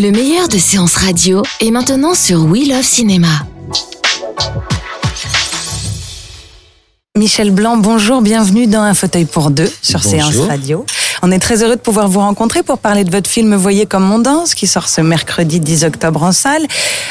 Le meilleur de séances radio est maintenant sur We Love Cinéma. Michel Blanc, bonjour, bienvenue dans Un fauteuil pour deux sur Bonjour. Séance Radio. On est très heureux de pouvoir vous rencontrer pour parler de votre film Voyez comme on danse qui sort ce mercredi 10 octobre en salle.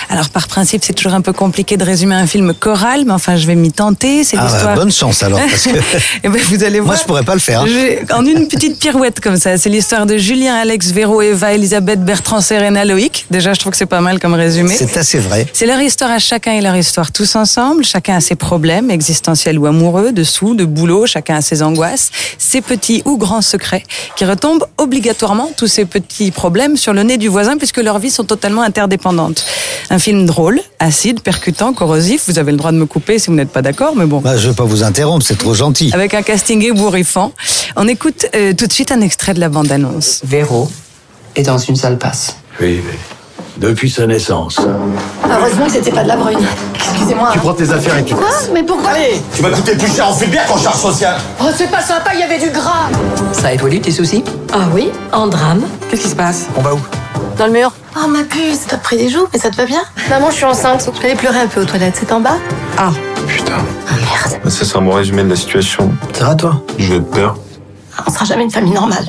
Alors par principe, c'est toujours un peu compliqué de résumer un film choral, mais enfin je vais m'y tenter. C'est Ah, bah, l'histoire. bonne chance alors, parce que Eh ben, vous allez moi voir. je pourrais pas le faire. hein. Je- en une petite pirouette comme ça, c'est l'histoire de Julien, Alex, Véro, Eva, Elisabeth, Bertrand, Serena, Loïc. Déjà, je trouve que c'est pas mal comme résumé. C'est assez vrai. C'est leur histoire à chacun et leur histoire tous ensemble. Chacun a ses problèmes existentiels ou amoureux, de sous, de boulot. Chacun a ses angoisses, ses petits ou grands secrets qui retombent obligatoirement tous ces petits problèmes sur le nez du voisin puisque leurs vies sont totalement interdépendantes. Un film drôle, acide, percutant, corrosif. Vous avez le droit de me couper si vous n'êtes pas d'accord, mais bon. Bah, je veux pas vous interrompre, c'est trop gentil. Avec un casting ébouriffant. On écoute euh, tout de suite un extrait de la bande-annonce. Véro est dans une sale passe. Oui, mais depuis sa naissance. Heureusement que c'était pas de la brune. Excusez-moi. Tu prends tes affaires et tu Ah, mais pourquoi Tu vas coûter plus cher en bien qu'en charge sociale. Oh, c'est pas sympa, il y avait du gras. Ça évolue tes soucis Ah oui, en drame. Qu'est-ce qui se passe On va où Dans le mur. Oh ma puce, t'as pris des joues, mais ça te va bien Maman, je suis enceinte. Je vais aller pleurer un peu aux toilettes. C'est en bas Ah, Putain. Ah merde. Ça, c'est un bon résumé de la situation. Ça va toi Je vais de peur. On sera jamais une famille normale.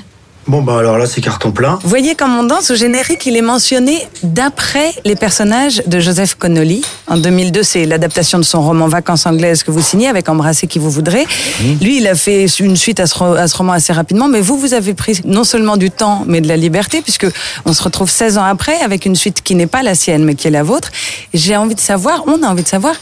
Bon bah alors là c'est carton plein. Voyez comme on danse au générique, il est mentionné d'après les personnages de Joseph Connolly. En 2002, c'est l'adaptation de son roman Vacances anglaises que vous signez avec Embrasser qui vous voudrez. Lui, il a fait une suite à ce, à ce roman assez rapidement, mais vous, vous avez pris non seulement du temps, mais de la liberté, puisque on se retrouve 16 ans après avec une suite qui n'est pas la sienne, mais qui est la vôtre. J'ai envie de savoir, on a envie de savoir,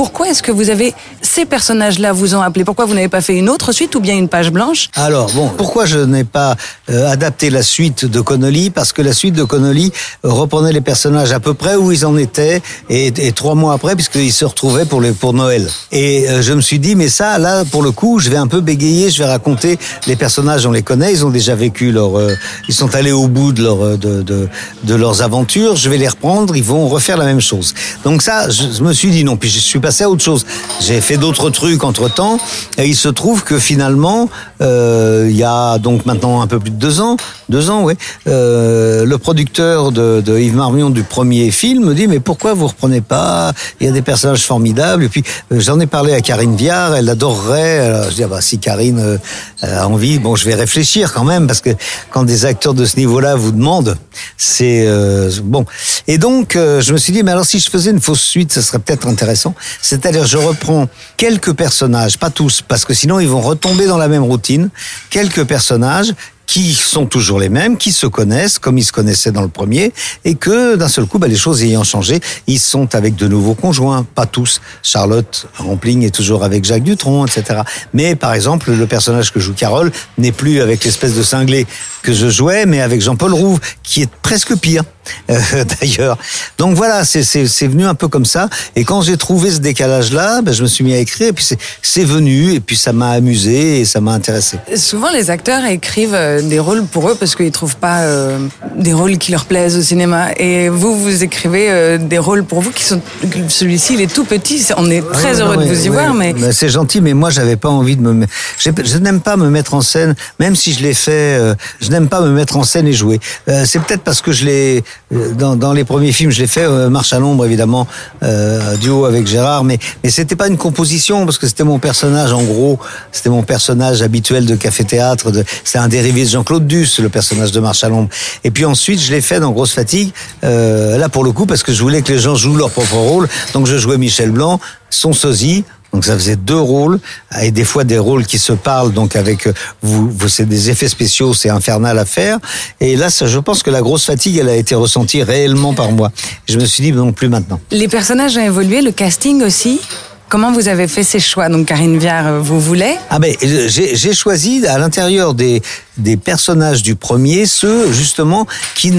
pourquoi est-ce que vous avez ces personnages-là vous ont appelé? Pourquoi vous n'avez pas fait une autre suite ou bien une page blanche? Alors bon, pourquoi je n'ai pas euh, adapté la suite de Connolly? Parce que la suite de Connolly reprenait les personnages à peu près où ils en étaient et, trois mois après, puisqu'ils se retrouvaient pour les pour Noël. Et euh, je me suis dit, mais ça, là, pour le coup, je vais un peu bégayer, je vais raconter les personnages, on les connaît, ils ont déjà vécu leur, euh, ils sont allés au bout de leur de, de, leurs aventures. Je vais les reprendre, ils vont refaire la même chose. Donc ça, je, je me suis dit non. Puis je suis à autre chose. J'ai fait d'autres trucs entre temps, et il se trouve que finalement, euh, il y a donc maintenant un peu plus de deux ans, deux ans, oui, euh, le producteur de, Yves Marmion du premier film me dit mais pourquoi vous reprenez pas? Il y a des personnages formidables. Et puis euh, j'en ai parlé à Karine Viard, elle adorerait. Alors, je dis ah bah si Karine euh, a envie, bon je vais réfléchir quand même parce que quand des acteurs de ce niveau-là vous demandent, c'est euh, bon. Et donc euh, je me suis dit mais alors si je faisais une fausse suite, ce serait peut-être intéressant. C'est-à-dire je reprends quelques personnages, pas tous, parce que sinon ils vont retomber dans la même routine. Quelques personnages qui sont toujours les mêmes, qui se connaissent comme ils se connaissaient dans le premier, et que d'un seul coup, bah, les choses ayant changé, ils sont avec de nouveaux conjoints, pas tous. Charlotte Rampling est toujours avec Jacques Dutronc, etc. Mais par exemple, le personnage que joue Carole n'est plus avec l'espèce de cinglé que je jouais, mais avec Jean-Paul Rouve, qui est presque pire. Euh, D'ailleurs, donc voilà, c'est- venu un peu comme ça. Et quand j'ai trouvé ce décalage-là, ben, je me suis mis à écrire. Et puis c'est- venu, et puis ça m'a amusé et ça m'a intéressé. Souvent, les acteurs écrivent euh, des rôles pour eux parce qu'ils trouvent pas euh, des rôles qui leur plaisent au cinéma. Et vous, vous écrivez euh, des rôles pour vous qui sont. Celui-ci, il est tout petit. On est très Ouais, heureux non, de vous y ouais. voir, mais. Ben, c'est gentil, mais moi j'avais pas envie de me. Je n'aime pas me mettre en scène, même si je l'ai fait. euh, je n'aime pas me mettre en scène et jouer. Euh, c'est peut-être parce que je l'ai dans, dans les premiers films, je l'ai fait. euh, Marche à l'ombre, évidemment, euh, duo avec Gérard, mais mais c'était pas une composition parce que c'était mon personnage en gros. C'était mon personnage habituel de café théâtre. De, c'est un dérivé de Jean-Claude Duss, le personnage de Marche à l'ombre. Et puis ensuite, je l'ai fait dans Grosse Fatigue. euh, là pour le coup, parce que je voulais que les gens jouent leur propre rôle. Donc je jouais Michel Blanc, son sosie. Donc ça faisait deux rôles et des fois des rôles qui se parlent donc avec euh, vous, vous c'est des effets spéciaux, c'est infernal à faire. Et là, ça, je pense que la grosse fatigue, elle a été ressentie réellement par moi. Je me suis dit non plus maintenant. Les personnages ont évolué, le casting aussi. Comment vous avez fait ces choix Donc, Karine Viard, euh, vous voulez? Ah ben euh, j'ai j'ai choisi à l'intérieur des des personnages du premier ceux justement qui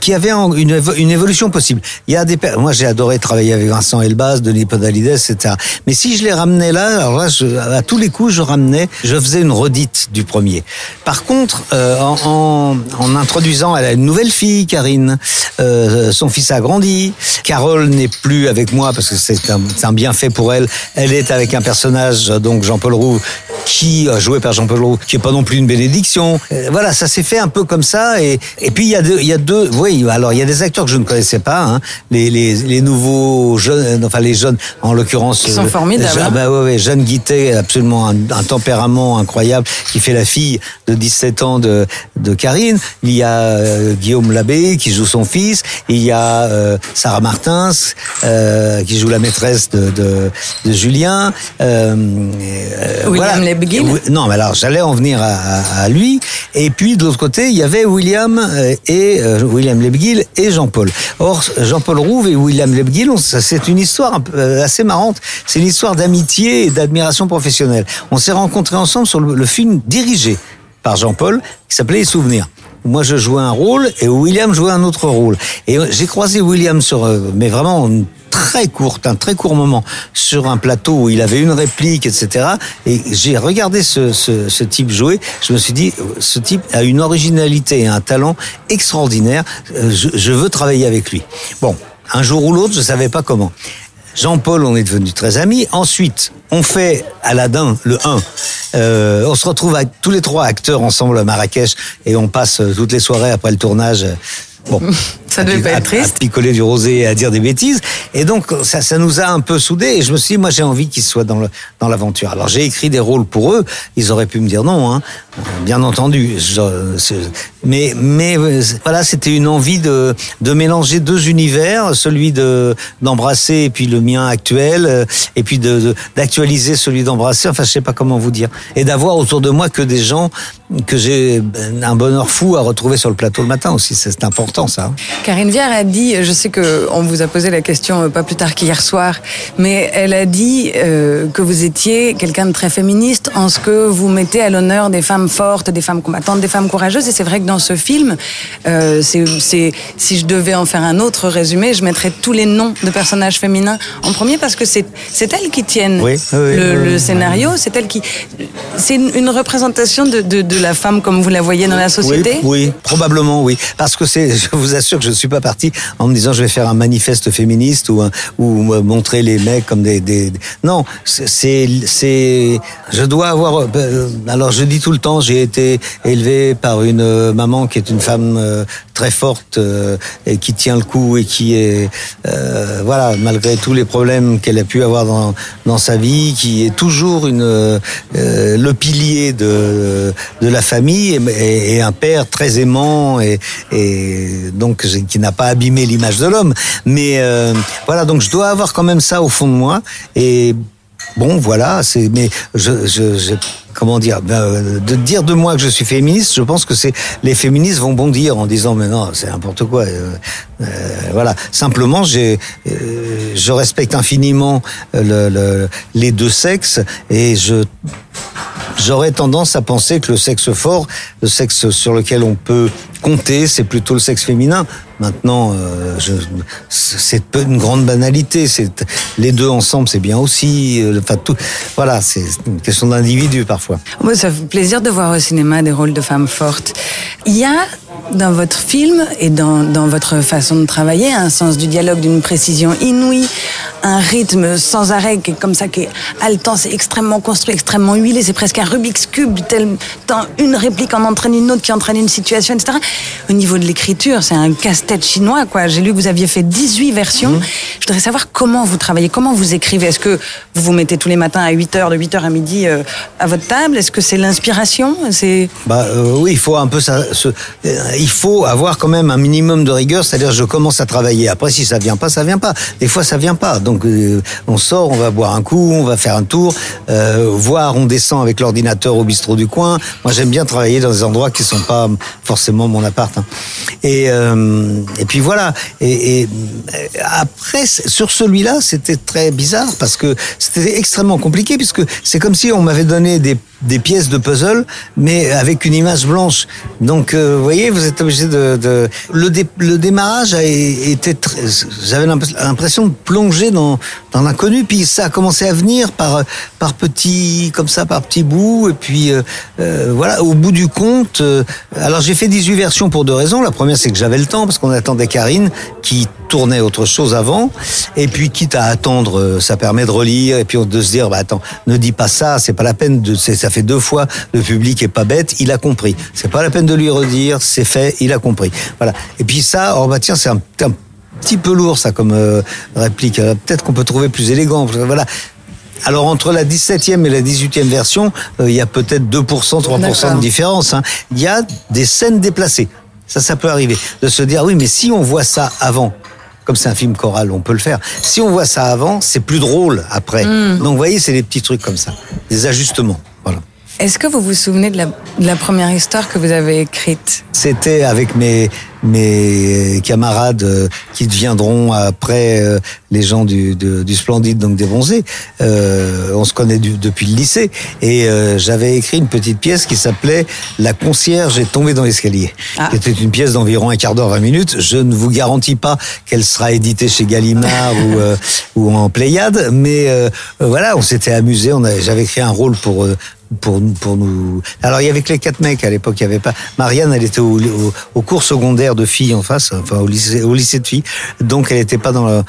qui avaient en- une une évolution possible. Il y a des moi j'ai adoré travailler avec Vincent Elbaz, Denis Podalides, etc. Mais si je les ramenais là, alors là à tous les coups je ramenais, je faisais une redite du premier. Par contre euh, en, en introduisant elle a une nouvelle fille Karine, euh, son fils a grandi, Carole n'est plus avec moi parce que c'est un, un bienfait pour elle. Elle est avec un personnage donc Jean-Paul Roux qui joué par Jean-Paul Roux, qui est pas non plus une bénédiction. Euh, voilà, ça s'est fait un peu comme ça. Et, et puis il y a deux, il y a deux, oui, alors il y a des acteurs que je ne connaissais pas, hein, les, les, les nouveaux jeunes, enfin les jeunes, en l'occurrence. Qui sont euh, formidables, Jean- hein. bah ouais, ouais, Jeanne Guittet, absolument un, un tempérament incroyable, qui fait la fille de 17 ans de, de Karine. Il y a euh, Guillaume Labbé qui joue son fils. Il y a euh, Sarah Martins euh, qui joue la maîtresse de, de, de Julien. Euh, euh, William Lebguil. Oui, Non, mais alors j'allais en venir à, à- à lui. Et puis de l'autre côté, il y avait William euh, et euh, William Lebguil et Jean-Paul. Or, Jean-Paul Rouve et William Lebguil, c'est une histoire euh, assez marrante. C'est une histoire d'amitié et d'admiration professionnelle. On s'est rencontrés ensemble sur le, le film dirigé par Jean-Paul qui s'appelait Les Souvenirs. Moi, je jouais un rôle et William jouait un autre rôle. Et j'ai croisé William sur, mais vraiment très courte, un très court moment sur un plateau où il avait une réplique, etc. Et j'ai regardé ce, ce, ce type jouer. Je me suis dit, euh, ce type a une originalité et un talent extraordinaire. Euh, Je, je veux travailler avec lui. Bon, un jour ou l'autre, je savais pas comment. Jean-Paul, on est devenus très amis. Ensuite, on fait Aladdin, le 1. Euh, on se retrouve avec tous les trois acteurs ensemble à Marrakech et on passe euh, toutes les soirées après le tournage. Bon, Ça devait à- pas être triste. À picoler du rosé et à dire des bêtises. Et donc, ça, ça nous a un peu soudés. Et je me suis dit, moi, j'ai envie qu'ils soient dans le- dans l'aventure. Alors, j'ai écrit des rôles pour eux. Ils auraient pu me dire non, hein. Euh, bien entendu. Je- mais, mais euh, voilà, c'était une envie de, de mélanger deux univers, celui de d'embrasser et puis le mien actuel, euh, et puis de de- d'actualiser celui d'embrasser. Enfin, je sais pas comment vous dire. Et d'avoir autour de moi que des gens que j'ai ben, un bonheur fou à retrouver sur le plateau le matin aussi. C'est c'est important, ça. hein. Karine Viard a dit, je sais que on vous a posé la question euh, pas plus tard qu'hier soir, mais elle a dit euh, que vous étiez quelqu'un de très féministe en ce que vous mettez à l'honneur des femmes fortes, des femmes combattantes, des femmes courageuses. Et c'est vrai que dans ce film, euh, c'est, si je devais en faire un autre résumé, je mettrais tous les noms de personnages féminins en premier parce que c'est, c'est elles qui tiennent Oui, oui, oui, le, oui, le oui. scénario, c'est elles qui, c'est une, une représentation de, de, de la femme comme vous la voyez dans la société? Oui, oui, probablement oui. Parce que c'est, je vous assure que je ne suis pas parti en me disant je vais faire un manifeste féministe ou, un- ou me montrer les mecs comme des. des Non, c'est, je dois avoir. euh, Alors je dis tout le temps, j'ai été élevé par une euh, maman qui est une femme euh, très forte euh, et qui tient le coup et qui est, euh, voilà, malgré tous les problèmes qu'elle a pu avoir dans dans sa vie, qui est toujours une euh, le pilier de de la famille et, et- un père très aimant et, et donc qui n'a pas abîmé l'image de l'homme. Mais euh, voilà, donc je dois avoir quand même ça au fond de moi et Bon, voilà, c'est. Mais je, je, je- comment dire, ben, euh, de dire de moi que je suis féministe, je pense que c'est les féministes vont bondir en disant mais non, c'est n'importe quoi. euh, euh, voilà. Simplement, j'ai, je respecte infiniment le, le- les deux sexes et je J'aurais tendance à penser que le sexe fort, le sexe sur lequel on peut compter, c'est plutôt le sexe féminin. Maintenant, euh, c'est une grande banalité. C'est les deux ensemble, c'est bien aussi. euh, Enfin, tout. Voilà, c'est une question d'individu parfois. Ça fait plaisir de voir au cinéma des rôles de femmes fortes. Il y a dans votre film et dans, dans votre façon de travailler un sens du dialogue d'une précision inouïe, un rythme sans arrêt qui est comme ça, qui est haletant, c'est extrêmement construit, extrêmement huilé, c'est presque un Rubik's Cube, tel, tant une réplique en entraîne une autre qui entraîne une situation, etc. Au niveau de l'écriture, c'est un casse-tête chinois, quoi. J'ai lu que vous aviez fait 18 versions. Je voudrais savoir comment vous travaillez, comment vous écrivez. Est-ce que vous vous mettez tous les matins à 8h, de 8h à midi euh, à votre table? Est-ce que c'est l'inspiration? C'est Bah euh, oui, il faut un peu ça. euh, il faut avoir quand même un minimum de rigueur, c'est-à-dire je commence à travailler. Après, si ça vient pas, ça vient pas. Des fois, ça vient pas. Donc euh, on sort, on va boire un coup, on va faire un tour, euh, voir, on descend avec l'ordinateur au bistrot du coin. Moi, j'aime bien travailler dans des endroits qui sont pas forcément mon appart. hein. Et euh, et puis voilà. Et, et, euh, après, sur celui-là, c'était très bizarre parce que c'était extrêmement compliqué puisque c'est comme si on m'avait donné des des pièces de puzzle, mais avec une image blanche. Donc, euh, vous voyez, vous êtes obligé de, de... Le, dé- le démarrage a été très... J'avais l'imp- l'impression de plonger dans, dans l'inconnu, puis ça a commencé à venir par, par petits, comme ça, par petits bouts, et puis euh, euh, voilà, au bout du compte... euh, alors, j'ai fait 18 versions pour deux raisons. La première, c'est que j'avais le temps, parce qu'on attendait Karine, qui tournait autre chose avant. Et puis, quitte à attendre, euh, ça permet de relire et puis de se dire, bah attends, ne dis pas ça, c'est pas la peine de, ça fait deux fois, le public est pas bête, il a compris. C'est pas la peine de lui redire, c'est fait, il a compris. Voilà. Et puis ça, oh bah tiens, c'est un, un petit peu lourd ça comme euh, réplique. Euh, Peut-être qu'on peut trouver plus élégant. Voilà. Alors entre la 17e et la 18e version, euh, il y a peut-être 2%, 3% D'accord. de différence. hein. Il y a des scènes déplacées. Ça, ça peut arriver. De se dire, oui, mais si on voit ça avant, comme c'est un film choral, on peut le faire. Si on voit ça avant, c'est plus drôle après. Donc vous voyez, c'est des petits trucs comme ça. Des ajustements. Est-ce que vous vous souvenez de la, de la première histoire que vous avez écrite? C'était avec mes mes camarades euh, qui deviendront après euh, les gens du, de- du Splendide, donc des bronzés. Euh, on se connaît du- depuis le lycée et j'avais écrit une petite pièce qui s'appelait La concierge est tombée dans l'escalier. Ah. C'était une pièce d'environ un quart d'heure, 20 minutes. Je ne vous garantis pas qu'elle sera éditée chez Gallimard ou, ou en Pléiade, mais voilà, on s'était amusé. J'avais écrit un rôle pour pour nous, pour nous. Alors il y avait que les quatre mecs à l'époque. Il y avait pas. Marianne, elle était au, au, au cours secondaire de filles en face, enfin au lycée, au lycée de filles. Donc elle n'était pas dans le.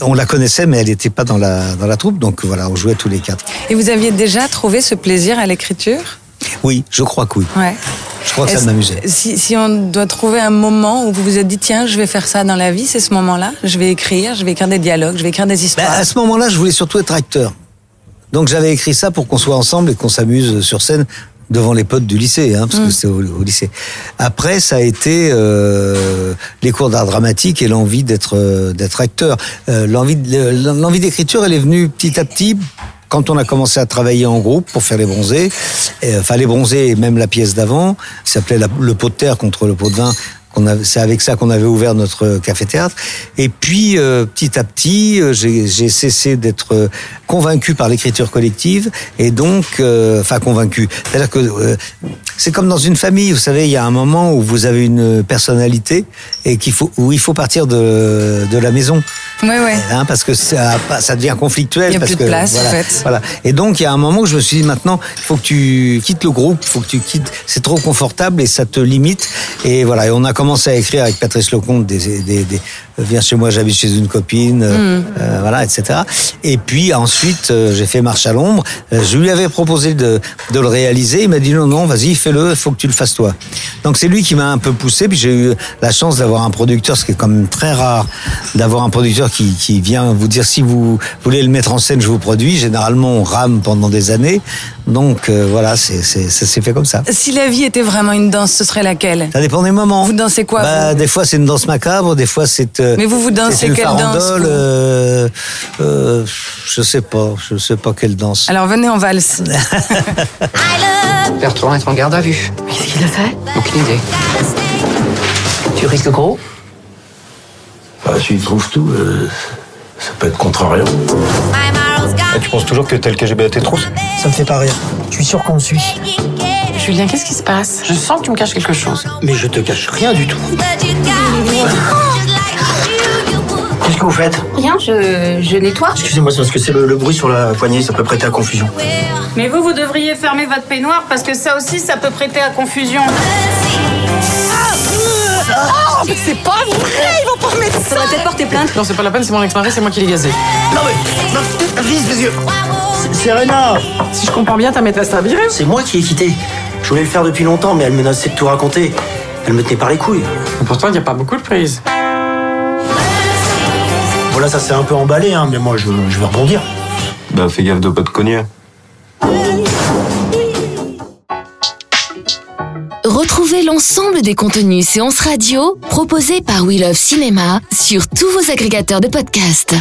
On la connaissait, mais elle n'était pas dans la dans la troupe. Donc voilà, on jouait tous les quatre. Et vous aviez déjà trouvé ce plaisir à l'écriture? Oui, je crois que oui. Ouais. Je crois que ça m'amusait. Si, si on doit trouver un moment où vous vous êtes dit, tiens, je vais faire ça dans la vie, c'est ce moment-là. Je vais écrire, je vais écrire des dialogues, je vais écrire des Ben, histoires. à ce moment-là, je voulais surtout être acteur. Donc j'avais écrit ça pour qu'on soit ensemble et qu'on s'amuse sur scène devant les potes du lycée, hein, parce que c'était au, au lycée. Après, ça a été euh, les cours d'art dramatique et l'envie d'être euh, d'être acteur. Euh, l'envie l'envie d'écriture, elle est venue petit à petit. Quand on a commencé à travailler en groupe pour faire les bronzés, et, enfin les bronzés et même la pièce d'avant, qui s'appelait la- le pot de terre contre le pot de vin, c'est avec ça qu'on avait ouvert notre café-théâtre. Et puis, euh, petit à petit, euh, j'ai cessé d'être euh, convaincu par l'écriture collective et donc, euh, enfin convaincu. C'est-à-dire que euh, c'est comme dans une famille, vous savez, il y a un moment où vous avez une personnalité et qu'il faut où il faut partir de, de la maison, Ouais, ouais. hein, parce que ça, ça devient conflictuel. Il y a parce plus de place, voilà, en fait. Voilà. Et donc, il y a un moment où je me suis dit, maintenant, il faut que tu quittes le groupe, il faut que tu quittes. C'est trop confortable et ça te limite. Et voilà. Et on a commencé à écrire avec Patrice Lecomte des, Viens chez moi, j'habite chez une copine, euh, Mm. euh, voilà, etc. Et puis ensuite, euh, j'ai fait Marche à l'ombre. Euh, je lui avais proposé de, de le réaliser. Il m'a dit non, non, vas-y, fais-le, il faut que tu le fasses toi. Donc c'est lui qui m'a un peu poussé. Puis j'ai eu la chance d'avoir un producteur, ce qui est quand même très rare, d'avoir un producteur qui, qui vient vous dire si vous voulez le mettre en scène, je vous produis. Généralement, on rame pendant des années. Donc euh, voilà, c'est, c'est, ça s'est fait comme ça. Si la vie était vraiment une danse, ce serait laquelle? Ça dépend des moments. Vous dansez quoi, bah, vous? Des fois, c'est une danse macabre, des fois, c'est. Euh, Mais vous, vous dansez quelle danse, farandole, euh, euh, Je sais pas, je sais pas quelle danse. Alors venez en valse. Bertrand est en garde à vue. Qu'est-ce qu'il a fait? Aucune idée. Tu risques gros? Ah, S'il trouve tout, euh, ça peut être contrariant. Et tu penses toujours que t'es le KGB à tes trousses? Ça me fait pas rire. Je suis sûr qu'on me suit. Julien, qu'est-ce qui se passe? Je sens que tu me caches quelque chose. Mais je te cache rien du tout. Qu'est-ce que vous faites Rien, je, je nettoie. Excusez-moi, c'est parce que c'est le, le bruit sur la poignée, ça peut prêter à confusion. Mais vous, vous devriez fermer votre peignoir parce que ça aussi, ça peut prêter à confusion. C'est pas vrai, ils vont pas remettre ça. Faudrait peut-être porter plainte. Non, c'est pas la peine, c'est mon ex-mari, c'est moi qui l'ai gazé. Non mais, non, vise les yeux. C'est Serena, Si je comprends bien, ta maîtresse t'a viré c'est moi qui ai quitté. Je voulais le faire depuis longtemps, mais elle menaçait de tout raconter. Elle me tenait par les couilles. Et Pourtant, il n'y a pas beaucoup de prises. Ça s'est un peu emballé, hein, mais moi je, je vais rebondir. Bah fais gaffe de pas te cogner. Retrouvez l'ensemble des contenus séances radio proposés par We Love Cinéma sur tous vos agrégateurs de podcasts.